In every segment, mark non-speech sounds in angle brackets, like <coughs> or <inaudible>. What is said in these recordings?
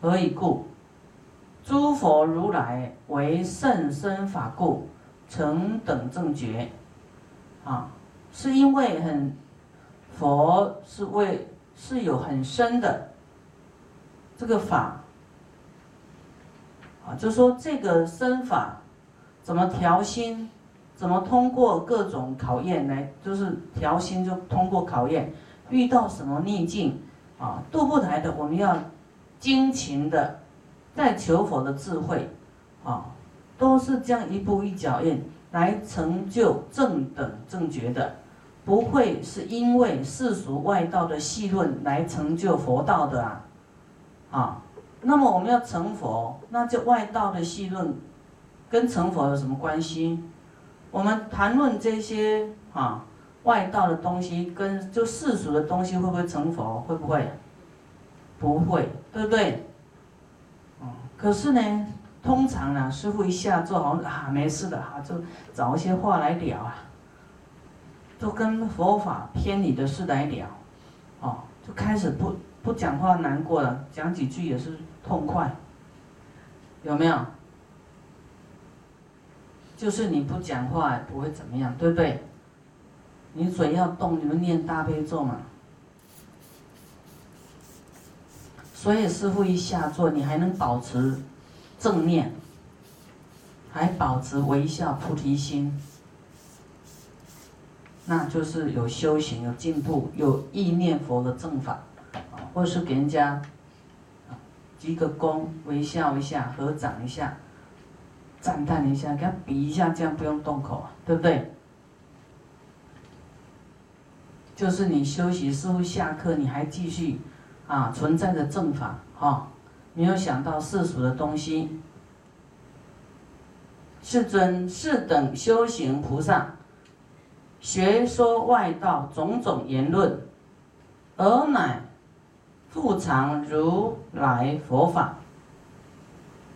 何以故？诸佛如来为甚深法故，成等正觉。啊，是因为很佛是为是有很深的这个法。啊，就说这个身法怎么调心，怎么通过各种考验来，就是调心就通过考验，遇到什么逆境啊，渡不来的，我们要。精勤的在求佛的智慧，啊，都是这样一步一脚印来成就正等正觉的，不会是因为世俗外道的戏论来成就佛道的啊，啊，那么我们要成佛，那就外道的戏论跟成佛有什么关系？我们谈论这些啊外道的东西，跟就世俗的东西会不会成佛？会不会？不会，对不对？哦，可是呢，通常呢，师傅一下做，好啊，没事的哈，就找一些话来聊啊，都跟佛法偏离的事来聊，哦，就开始不不讲话，难过了，讲几句也是痛快，有没有？就是你不讲话也不会怎么样，对不对？你嘴要动，你们念大悲咒嘛。所以师傅一下座，你还能保持正念，还保持微笑菩提心，那就是有修行、有进步、有意念佛的正法，或是给人家鞠个躬、微笑一下、合掌一下、赞叹一下、给他比一下，这样不用动口，对不对？就是你休息，师傅下课，你还继续。啊，存在的正法，哈，没有想到世俗的东西。世尊，是等修行菩萨，学说外道种种言论，而乃复藏如来佛法。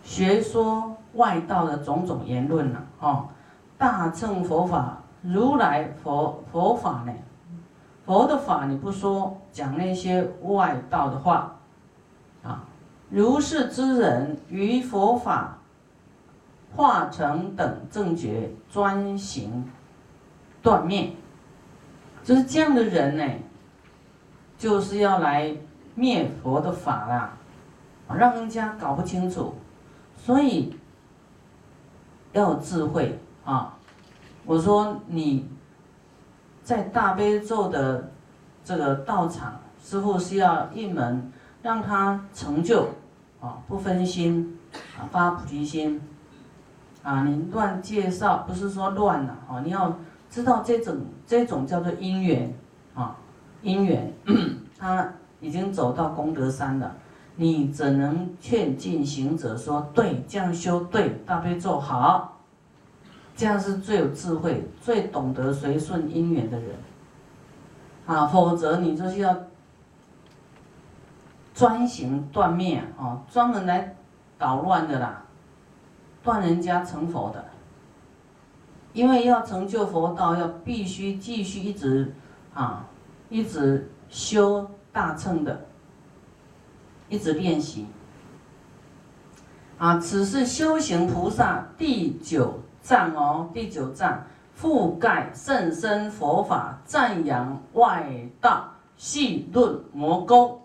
学说外道的种种言论呢，哦，大乘佛法，如来佛佛法呢？佛的法你不说，讲那些外道的话，啊，如是之人于佛法化成等正觉专行断灭，就是这样的人呢，就是要来灭佛的法啦，让人家搞不清楚，所以要智慧啊！我说你。在大悲咒的这个道场，师傅是要一门让他成就啊，不分心啊，发菩提心啊。你乱介绍不是说乱了啊，你要知道这种这种叫做因缘啊，因缘 <coughs> 他已经走到功德山了，你怎能劝进行者说对，这样修对，大悲咒好。这样是最有智慧、最懂得随顺因缘的人，啊，否则你就是要专行断灭啊，专门来捣乱的啦，断人家成佛的。因为要成就佛道，要必须继续一直啊，一直修大乘的，一直练习。啊，此是修行菩萨第九。藏哦，第九藏覆盖甚深佛法，赞扬外道细论魔功。